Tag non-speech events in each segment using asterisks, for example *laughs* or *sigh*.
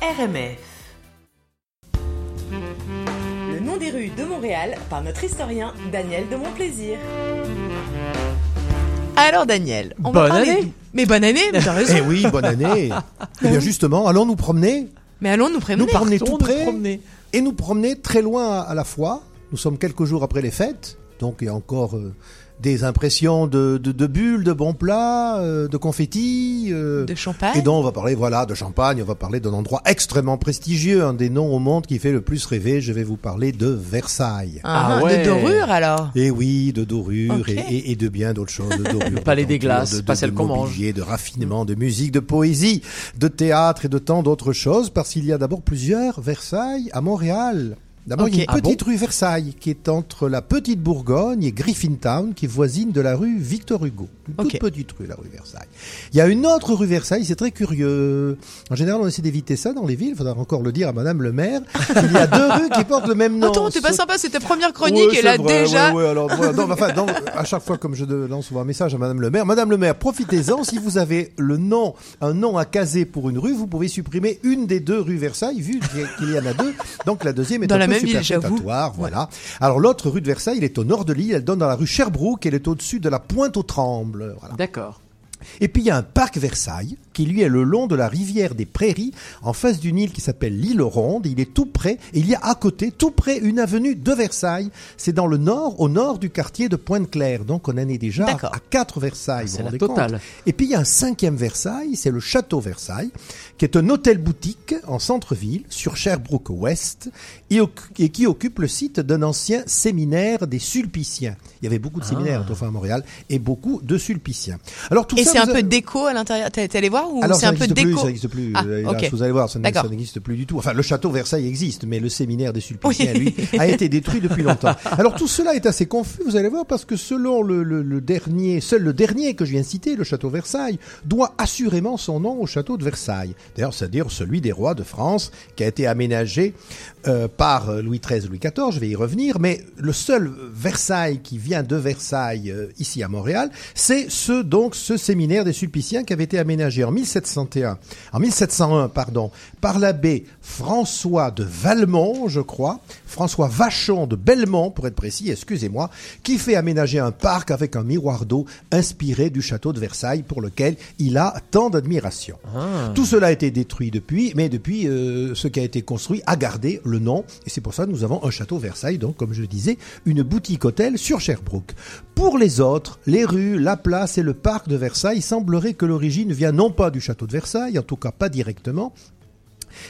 RMF. Le nom des rues de Montréal par notre historien Daniel de Montplaisir. Alors Daniel, on Bonne va parler année. Mais bonne année, mais t'as raison. Eh oui, bonne année. *laughs* Eh bien justement, allons nous promener, Mais allons nous nous promener Partons tout nous près promener. et nous promener très loin à la fois. Nous sommes quelques jours après les fêtes, donc il y a encore euh, des impressions de, de, de bulles, de bons plats, euh, de confettis. euh, de champagne. et donc on va parler voilà de champagne, on va parler d'un endroit extrêmement prestigieux, un des noms au monde qui fait le plus rêver. Je vais vous parler de Versailles. Ah, Ah ouais. De dorure alors? Et oui, de dorure et, et- et de bien d'autres choses. De dorure, Le *laughs* palais de des glaces, de, pas celle qu'on mange. mobilier, de raffinement, de musique, de poésie, de théâtre et de tant d'autres choses, parce qu'il y a d'abord plusieurs Versailles à Montréal. D'abord, il y a une Ah petite rue Versailles qui est entre la Petite Bourgogne et Griffintown, qui est voisine de la rue Victor Hugo. Une toute petite rue, la rue Versailles. Il y a une autre rue Versailles, c'est très curieux. En général, on essaie d'éviter ça dans les villes. Il faudra encore le dire à Madame le maire. Il y a deux *laughs* rues qui portent le même nom. Attends, t'es pas sympa, c'était première chronique Ouais, et là c'est vrai, déjà. ouais, ouais, alors, voilà, non, enfin, non, à chaque fois, comme je lance souvent un message à Madame le maire, Madame le maire, profitez-en. si vous avez le nom, un nom à caser pour une rue, vous pouvez supprimer une des deux rues Versailles, vu qu'il y en a deux. Donc la deuxième est Dans un la peu même ville, superfétatoire, Voilà. Alors l'autre rue de Versailles, elle est au nord de l'île. Elle donne dans la rue Sherbrooke. Elle est au-dessus de la Pointe aux Trembles. Voilà. D'accord. Et puis il y a un parc Versailles qui lui est le long de la rivière des Prairies en face d'une île qui s'appelle l'île Ronde. Il est tout près et il y a à côté, tout près, une avenue de Versailles. C'est dans le nord, au nord du quartier de Pointe-Claire. Donc on en est déjà à quatre Versailles. C'est la totale. Et puis il y a un cinquième Versailles, c'est le château Versailles, qui est un hôtel-boutique en centre-ville sur Sherbrooke Ouest et, qui occupe le site d'un ancien séminaire des Sulpiciens. Il y avait beaucoup de séminaires autrefois à Montréal et beaucoup de Sulpiciens. Alors tout Et ça, c'est un peu déco à l'intérieur. T'es allé voir ou c'est un peu n'existe plus, déco ça n'existe plus. Ah, euh, hélas, ok. Vous allez voir, ça n'existe plus du tout. Enfin, le château Versailles existe, mais le séminaire des Sulpiciens, lui, a été *laughs* détruit depuis longtemps. Alors tout cela est assez confus, vous allez voir, parce que selon le, le- le dernier, seul le dernier que je viens de citer, le château Versailles, doit assurément son nom au château de Versailles. D'ailleurs, c'est-à-dire celui des rois de France, qui a été aménagé euh, par euh, Louis XIII, Louis XIV, je vais y revenir, mais le seul Versailles qui vient de Versailles euh, ici à Montréal, c'est ce donc ce séminaire des Sulpiciens qui avait été aménagé en 1701, en 1701 pardon, par l'abbé François de Valmont, je crois, François Vachon de Belmont pour être précis, excusez-moi, qui fait aménager un parc avec un miroir d'eau inspiré du château de Versailles pour lequel il a tant d'admiration. Ah. Tout cela a été détruit depuis, mais depuis, euh, ce qui a été construit a gardé le nom, et c'est pour ça que nous avons un château Versailles, donc comme je le disais, une boutique hôtel sur Sherbrooke. Pour les autres, les rues, la place et le parc de Versailles, il semblerait que l'origine vient non pas du château de Versailles, en tout cas pas directement,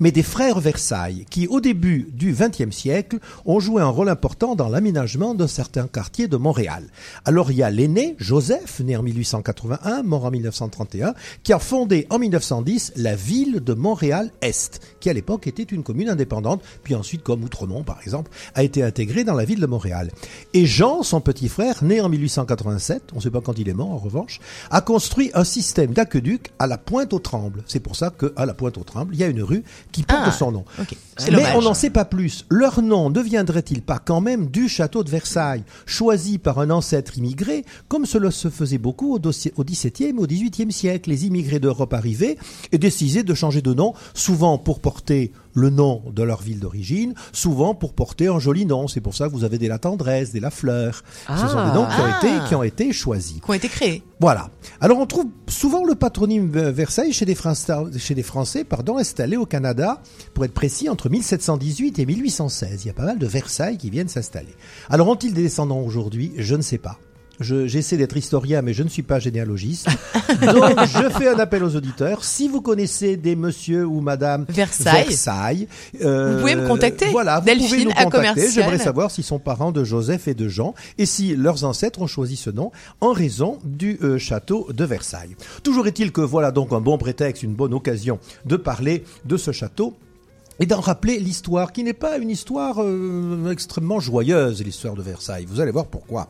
mais des frères Versailles, qui au début du XXe siècle ont joué un rôle important dans l'aménagement d'un certain quartier de Montréal. Alors il y a l'aîné, Joseph, né en 1881, mort en 1931, qui a fondé en 1910 la ville de Montréal-Est, qui à l'époque était une commune indépendante, puis ensuite, comme Outremont par exemple, a été intégrée dans la ville de Montréal. Et Jean, son petit frère, né en 1887, on ne sait pas quand il est mort en revanche, a construit un système d'aqueduc à la Pointe aux Trembles. C'est pour ça qu'à la Pointe aux Trembles, il y a une rue qui porte Ah, son nom. Mais dommage. on n'en sait pas plus. Leur nom ne viendrait-il pas quand même du château de Versailles, choisi par un ancêtre immigré, comme cela se faisait beaucoup au XVIIe et au XVIIIe siècle? Les immigrés d'Europe arrivaient et décidaient de changer de nom, souvent pour porter le nom de leur ville d'origine, souvent pour porter un joli nom. C'est pour ça que vous avez des La Tendresse, des La Fleur. Ce sont des noms qui ont, Ah. été, qui ont été choisis. Qui ont été créés. Voilà. Alors on trouve souvent le patronyme Versailles chez des, Français, chez des Français pardon, installés au Canada, pour être précis, entre 1718 et 1816. Il y a pas mal de Versailles qui viennent s'installer. Alors ont-ils des descendants aujourd'hui? Je ne sais pas. Je- J'essaie d'être historien, mais je ne suis pas généalogiste. *laughs* Donc, je fais un appel aux auditeurs. Si vous connaissez des monsieur ou madame Versailles. Versailles, euh, Vous pouvez me contacter. Voilà, vous Delphine pouvez nous contacter. J'aimerais savoir s'ils sont parents de Joseph et de Jean et si leurs ancêtres ont choisi ce nom en raison du euh, château de Versailles. Toujours est-il que voilà donc un bon prétexte, une bonne occasion de parler de ce château et d'en rappeler l'histoire, qui n'est pas une histoire euh, extrêmement joyeuse, l'histoire de Versailles. Vous allez voir pourquoi.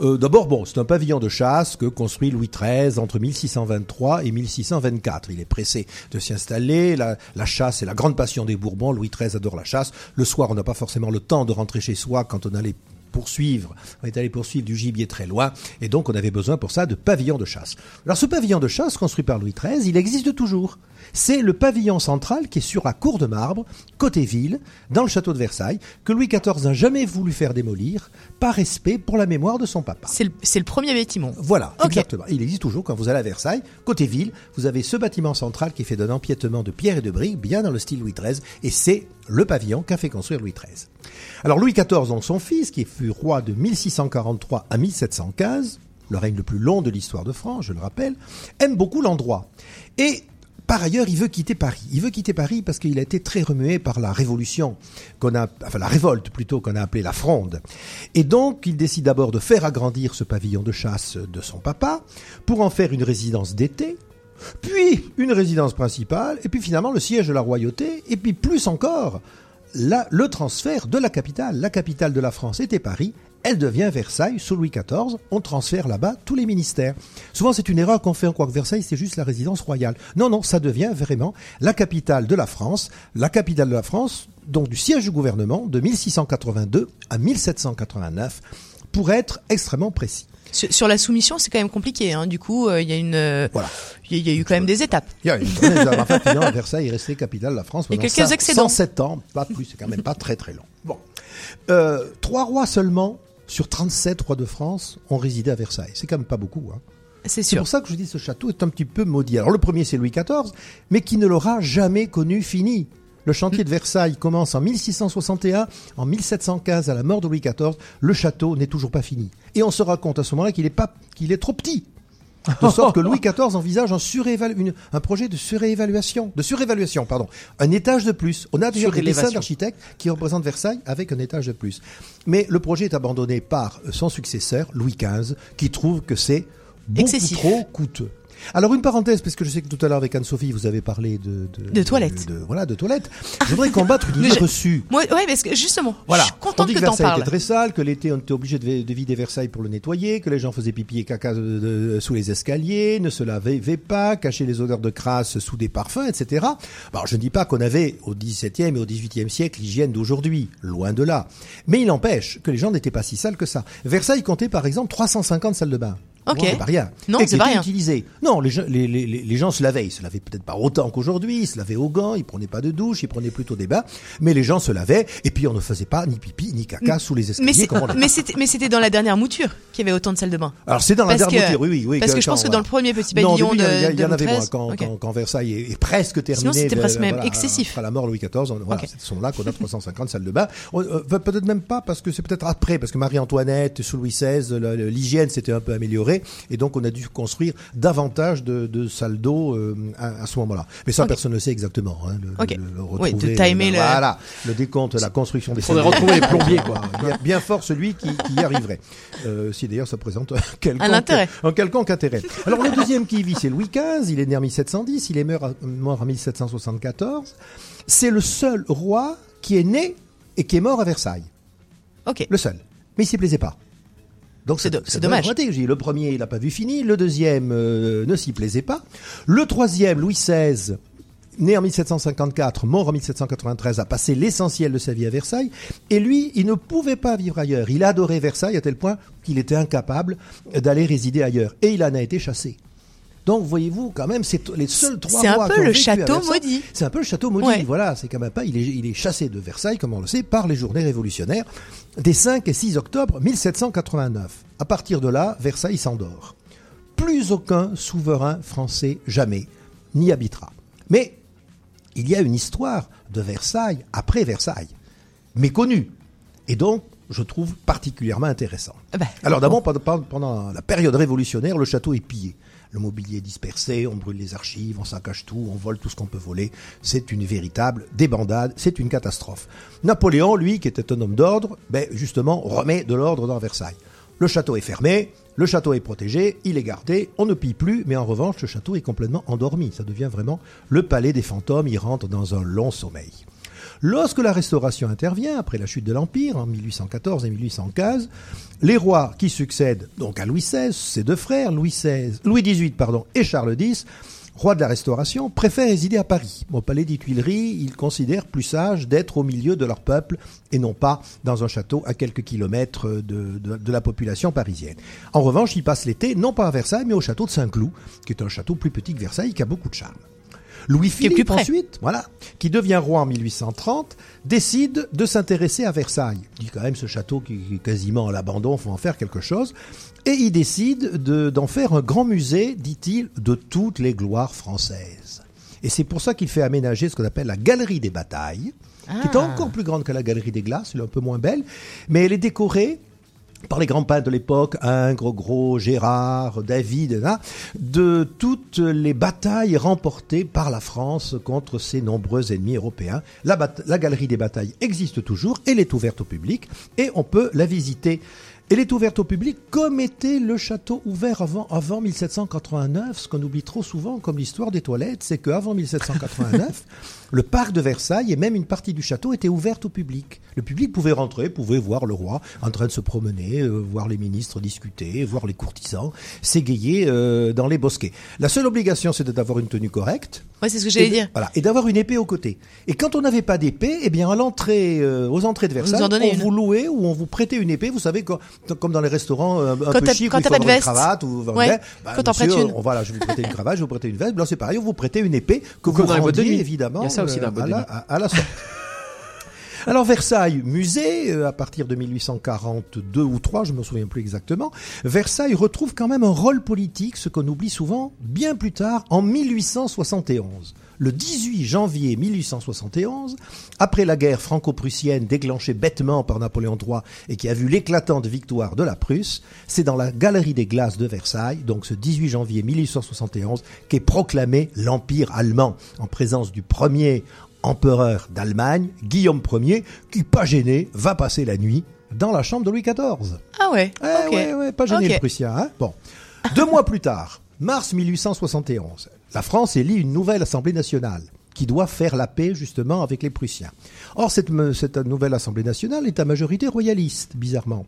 Euh, D'abord, bon, c'est un pavillon de chasse que construit Louis XIII entre 1623 et 1624. Il est pressé de s'y installer. La, chasse est la grande passion des Bourbons. Louis XIII adore la chasse. Le soir, on n'a pas forcément le temps de rentrer chez soi quand on a poursuivre, on est allé poursuivre du gibier très loin, et donc on avait besoin pour ça de pavillons de chasse. Alors ce pavillon de chasse construit par Louis XIII, il existe toujours. C'est le pavillon central qui est sur la cour de marbre, côté ville, dans le château de Versailles, que Louis XIV n'a jamais voulu faire démolir, par respect pour la mémoire de son papa. C'est le, premier bâtiment. Voilà, exactement. Il existe toujours quand vous allez à Versailles, côté ville, vous avez ce bâtiment central qui est fait d'un empiètement de pierre et de briques, bien dans le style Louis XIII, et c'est le pavillon qu'a fait construire Louis XIII. Alors Louis XIV, donc son fils, qui fut roi de 1643 à 1715, le règne le plus long de l'histoire de France, je le rappelle, aime beaucoup l'endroit. Et par ailleurs, il veut quitter Paris. Il veut quitter Paris parce qu'il a été très remué par la révolution qu'on a, enfin la révolte plutôt qu'on a appelée la Fronde. Et donc, il décide d'abord de faire agrandir ce pavillon de chasse de son papa pour en faire une résidence d'été, puis une résidence principale, et puis finalement le siège de la royauté, et puis plus encore, le transfert de la capitale. La capitale de la France était Paris, elle devient Versailles sous Louis XIV. On transfère là-bas tous les ministères. Souvent, c'est une erreur qu'on fait, on croit que Versailles, c'est juste la résidence royale. Non, non, ça devient vraiment la capitale de la France. La capitale de la France, donc du siège du gouvernement, de 1682 à 1789, pour être extrêmement précis. Sur, la soumission, c'est quand même compliqué. Hein. Du coup, euh, il y a une, euh, Voilà. il y, a- il y a eu quand même des étapes. Il y a vraie- enfin, finalement, Versailles est resté capitale de la France Et pendant quelques cin- excédents. 107 ans, pas plus, c'est quand même pas très très long. Bon. Euh, trois rois seulement sur 37 rois de France ont résidé à Versailles. C'est quand même pas beaucoup. Hein. C'est pour ça que je dis ce château est un petit peu maudit. Alors le premier c'est Louis XIV, mais qui ne l'aura jamais connu fini. Le chantier de Versailles commence en 1661, en 1715 à la mort de Louis XIV, le château n'est toujours pas fini. Et on se rend compte à ce moment-là qu'il est pas, qu'il est trop petit. De sorte que Louis XIV envisage un, une- un projet de surévaluation, de surévaluation, pardon, un étage de plus. On a d'ailleurs des dessins d'architectes qui représentent Versailles avec un étage de plus. Mais le projet est abandonné par son successeur, Louis XV, qui trouve que c'est beaucoup Excessif. trop coûteux. Alors une parenthèse, parce que je sais que tout à l'heure avec Anne-Sophie, vous avez parlé de... De toilettes. de- voilà, de toilettes. Je voudrais combattre une *laughs* idée reçue. Moi, ouais, parce que justement, Voilà. je suis On contente dit que que Versailles parles. était très sale, que l'été on était obligé de, de vider Versailles pour le nettoyer, que les gens faisaient pipi et caca de- de- sous les escaliers, ne se lavaient pas, cachaient les odeurs de crasse sous des parfums, etc. Alors je ne dis pas qu'on avait au XVIIe et au XVIIIe siècle l'hygiène d'aujourd'hui, loin de là. Mais il n'empêche que les gens n'étaient pas si sales que ça. Versailles comptait par exemple 350 salles de bain. Ok. Bon, c'est pas rien. Non, c'est pas rien. utilisées. Non, les gens, les, les, les- les gens se lavaient. Ils se lavaient peut-être pas autant qu'aujourd'hui. Ils se lavaient aux gants. Ils prenaient pas de douche. Ils prenaient plutôt des bains. Mais les gens se lavaient. Et puis on ne faisait pas ni pipi ni caca sous les escaliers. mais c'était, c'était dans la dernière mouture qu'il y avait autant de salles de bain. Alors c'est dans la dernière que- mouture, oui, oui, parce que je pense que dans le premier petit pavillon non, au début, il y en a- de- il y, en avait moins quand, Ok. quand, quand Versailles est, est presque terminé. c'était de- presque même voilà, excessif. Après la mort Louis XIV, on- voilà, Ok. c'est à ce moment-là qu'on a 350 salles de bain. Euh, peut-être même pas parce que c'est peut-être après, parce que Marie-Antoinette, sous Louis XVI, l'hygiène s'était un peu améliorée et donc on a dû construire davantage de, de salles d'eau euh, à, à ce moment-là. Mais ça, personne ne sait exactement. Hein, le, Ok. le- le Oui, de timer le- Voilà, le décompte, la construction des salles de bain. retrouver les plombiers, quoi. *laughs* Bien, bien fort celui qui, qui y arriverait. Euh, si d'ailleurs ça présente un *laughs* quelconque, Un intérêt. un quelconque intérêt. Alors le deuxième qui y vit, c'est Louis XV. Il est né en 1710, il est mort, mort en 1774. C'est le seul roi qui est né et qui est mort à Versailles. Ok. Le seul. Mais il s'y plaisait pas. Donc C'est dommage. Le premier, il n'a pas vu fini. Le deuxième euh, ne s'y plaisait pas. Le troisième, Louis XVI, né en 1754, mort en 1793, a passé l'essentiel de sa vie à Versailles. Et lui, il ne pouvait pas vivre ailleurs. Il adorait Versailles à tel point qu'il était incapable d'aller résider ailleurs. Et il en a été chassé. Donc, voyez-vous, quand même, c'est les seuls trois C'est un peu le château maudit. C'est un peu le château maudit. Ouais. Voilà, c'est quand même pas. Il est, il est chassé de Versailles, comme on le sait, par les journées révolutionnaires des 5 et 6 octobre 1789. À partir de là, Versailles s'endort. Plus aucun souverain français jamais n'y habitera. Mais il y a une histoire de Versailles après Versailles, méconnue, et donc je trouve particulièrement intéressante. Ah bah, Alors d'abord, pendant, pendant la période révolutionnaire, le château est pillé. Le mobilier est dispersé, on brûle les archives, on saccage tout, on vole tout ce qu'on peut voler. C'est une véritable débandade, c'est une catastrophe. Napoléon, lui, qui était un homme d'ordre, ben, justement, remet de l'ordre dans Versailles. Le château est fermé, le château est protégé, il est gardé, on ne pille plus, mais en revanche, le château est complètement endormi. Ça devient vraiment le palais des fantômes, il rentre dans un long sommeil. Lorsque la Restauration intervient, après la chute de l'Empire, en 1814 et 1815, les rois qui succèdent donc à Louis XVI, ses deux frères, Louis XVI, XVIII et Charles X, roi de la Restauration, préfèrent résider à Paris. Au palais des Tuileries, ils considèrent plus sage d'être au milieu de leur peuple et non pas dans un château à quelques kilomètres de, la population parisienne. En revanche, ils passent l'été non pas à Versailles, mais au château de Saint-Cloud, qui est un château plus petit que Versailles, qui a beaucoup de charme. Louis Qui est Philippe plus près. ensuite, voilà, qui devient roi en 1830, décide de s'intéresser à Versailles. Il dit quand même ce château qui est quasiment à l'abandon, faut en faire quelque chose. Et il décide de- d'en faire un grand musée, dit-il, de toutes les gloires françaises. Et c'est pour ça qu'il fait aménager ce qu'on appelle la galerie des batailles, qui est Ah. encore plus grande que la galerie des glaces, elle est un peu moins belle, mais elle est décorée par les grands peintres de l'époque, Ingres, Gros, Gérard, David, hein, de toutes les batailles remportées par la France contre ses nombreux ennemis européens. La galerie des batailles existe toujours, elle est ouverte au public et on peut la visiter. Elle est ouverte au public comme était le château ouvert avant, avant 1789. Ce qu'on oublie trop souvent comme l'histoire des toilettes, c'est qu'avant 1789, *laughs* le parc de Versailles et même une partie du château était ouverte au public. Le public pouvait rentrer, pouvait voir le roi en train de se promener, euh, voir les ministres discuter, voir les courtisans s'égayer euh, dans les bosquets. La seule obligation, c'était d'avoir une tenue correcte. Ouais, c'est ce que j'allais dire. Voilà, et d'avoir une épée au côté. Et quand on n'avait pas d'épée, eh bien à l'entrée, euh, aux entrées de Versailles, en on, une. vous louait ou on vous prêtait une épée. Vous savez, comme, comme dans les restaurants un Quand peu chic, quand il faut pas de avoir une cravate ou Ouais, bah, quand monsieur, prêtes une. on- voilà, je vais vous prêter une cravate, je vais vous prêter une veste. Là, c'est pareil, on vous prêtait une épée que vous de rendiez évidemment. Il y a ça aussi boîtes à la- à- à la sortie. *laughs* Alors Versailles, musée, euh, à partir de 1842 ou 3, je me souviens plus exactement, Versailles retrouve quand même un rôle politique, ce qu'on oublie souvent, bien plus tard, en 1871. Le 18 janvier 1871, après la guerre franco-prussienne déclenchée bêtement par Napoléon III et qui a vu l'éclatante victoire de la Prusse, c'est dans la Galerie des Glaces de Versailles, donc ce 18 janvier 1871, qu'est proclamé l'Empire allemand, en présence du premier empereur d'Allemagne, Guillaume Ier, qui, pas gêné, va passer la nuit dans la chambre de Louis XIV. Ah ouais. Eh ouais, ouais, pas gêné Ok. le Prussien. Hein bon. Deux mois plus tard, mars 1871, la France élit une nouvelle Assemblée nationale qui doit faire la paix justement avec les Prussiens. Or, cette, nouvelle Assemblée nationale est à majorité royaliste, bizarrement.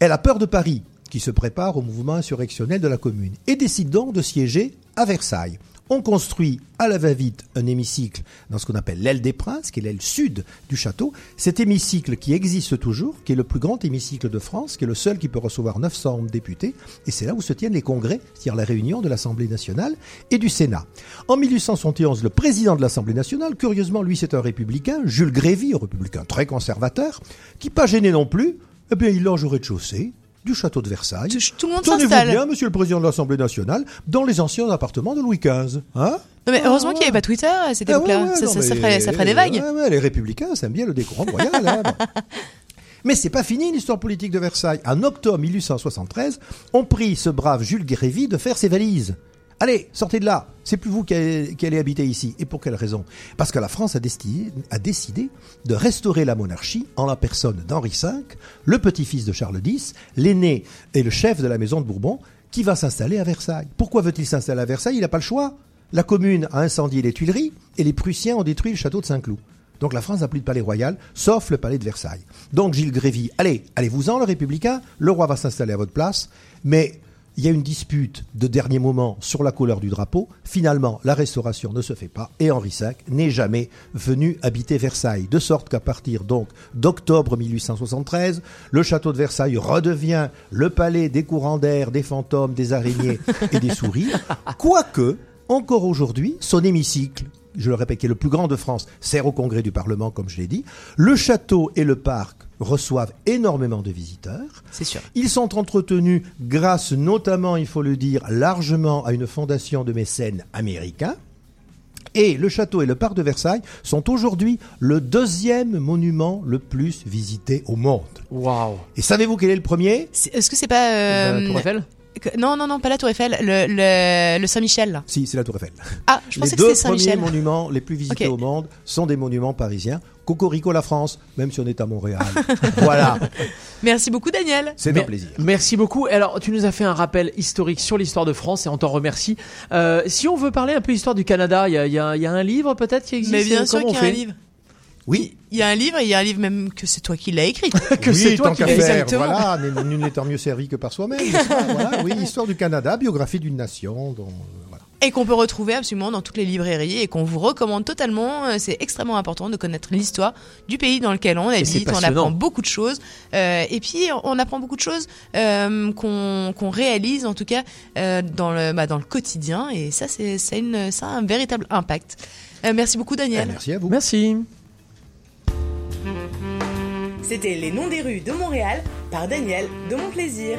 Elle a peur de Paris, qui se prépare au mouvement insurrectionnel de la Commune, et décide donc de siéger à Versailles. On construit à la va-vite un hémicycle dans ce qu'on appelle l'aile des Princes, qui est l'aile sud du château. Cet hémicycle qui existe toujours, qui est le plus grand hémicycle de France, qui est le seul qui peut recevoir 900 députés, et c'est là où se tiennent les congrès, c'est-à-dire la réunion de l'Assemblée nationale et du Sénat. En 1871, le président de l'Assemblée nationale, curieusement, lui c'est un républicain, Jules Grévy, un républicain très conservateur, qui pas gêné non plus, eh bien il loge au rêde-chaussée du château de Versailles. Tout, le monde s'installe. bien, monsieur le président de l'Assemblée nationale, dans les anciens appartements de Louis XV. Hein Non, mais heureusement Ah, qu'il n'y avait pas Twitter à cette Ah époque-là. ça, ferait, ça ferait des vagues. Ouais, ouais, les républicains, ça aime bien le décorum royal. hein, bon. *laughs* Mais c'est pas fini l'histoire politique de Versailles. En octobre 1873, on prie ce brave Jules Grévy de faire ses valises. Allez, sortez de là. C'est plus vous qui allez, habiter ici. Et pour quelle raison? Parce que la France a décidé, a décidé de restaurer la monarchie en la personne d'Henri V, le petit-fils de Charles X, l'aîné et le chef de la maison de Bourbon, qui va s'installer à Versailles. Pourquoi veut-il s'installer à Versailles? Il n'a pas le choix. La commune a incendié les Tuileries et les Prussiens ont détruit le château de Saint-Cloud. Donc la France n'a plus de palais royal, sauf le palais de Versailles. Donc Gilles Grévy, allez, allez-vous-en, le républicain, le roi va s'installer à votre place, mais il y a une dispute de dernier moment sur la couleur du drapeau. Finalement, la restauration ne se fait pas et Henri V n'est jamais venu habiter Versailles. De sorte qu'à partir donc d'octobre 1873, le château de Versailles redevient le palais des courants d'air, des fantômes, des araignées et des souris. *laughs* Quoique, encore aujourd'hui, son hémicycle, je le répète, qui est le plus grand de France, sert au congrès du Parlement, comme je l'ai dit. Le château et le parc reçoivent énormément de visiteurs. C'est sûr. Ils sont entretenus grâce notamment, il faut le dire, largement à une fondation de mécènes américains. Et le château et le parc de Versailles sont aujourd'hui le deuxième monument le plus visité au monde. Waouh. Et savez-vous quel est le premier? Est-ce que c'est pas. euh, La Tour Eiffel? Non, non, non, pas la Tour Eiffel, le, le, le Saint-Michel. Si, c'est la Tour Eiffel. Ah, je les pensais que deux c'était premiers Saint-Michel. monuments les plus visités au monde sont des monuments parisiens. Cocorico la France, même si on est à Montréal. *laughs* voilà, Merci beaucoup, Daniel. c'est un plaisir. Merci beaucoup. Alors, tu nous as fait un rappel historique sur l'histoire de France et on t'en remercie. Euh, si on veut parler un peu histoire du Canada, il y a, il y y a un livre peut-être qui existe Mais bien sûr qu'il y a un livre. Oui, Il y a un livre et il y a un livre même que c'est toi qui l'as écrit. *laughs* que oui, c'est toi tant qui qu'à l'as faire, exactement. voilà, nul nul n'étant mieux servi que par soi-même. *laughs* Voilà, oui, histoire du Canada, biographie d'une nation, dont, euh, voilà. Et qu'on peut retrouver absolument dans toutes les librairies et qu'on vous recommande totalement. Euh, C'est extrêmement important de connaître l'histoire du pays dans lequel on c'est habite. On apprend beaucoup de choses. Euh, et puis, on apprend beaucoup de choses euh, qu'on qu'on réalise, en tout cas, euh, dans, le, bah, dans le quotidien. Et ça, c'est ça ça a un véritable impact. Euh, merci beaucoup, Eh, Daniel. Merci à vous. Merci. C'était Les Noms des rues de Montréal par Daniel de Mon Plaisir.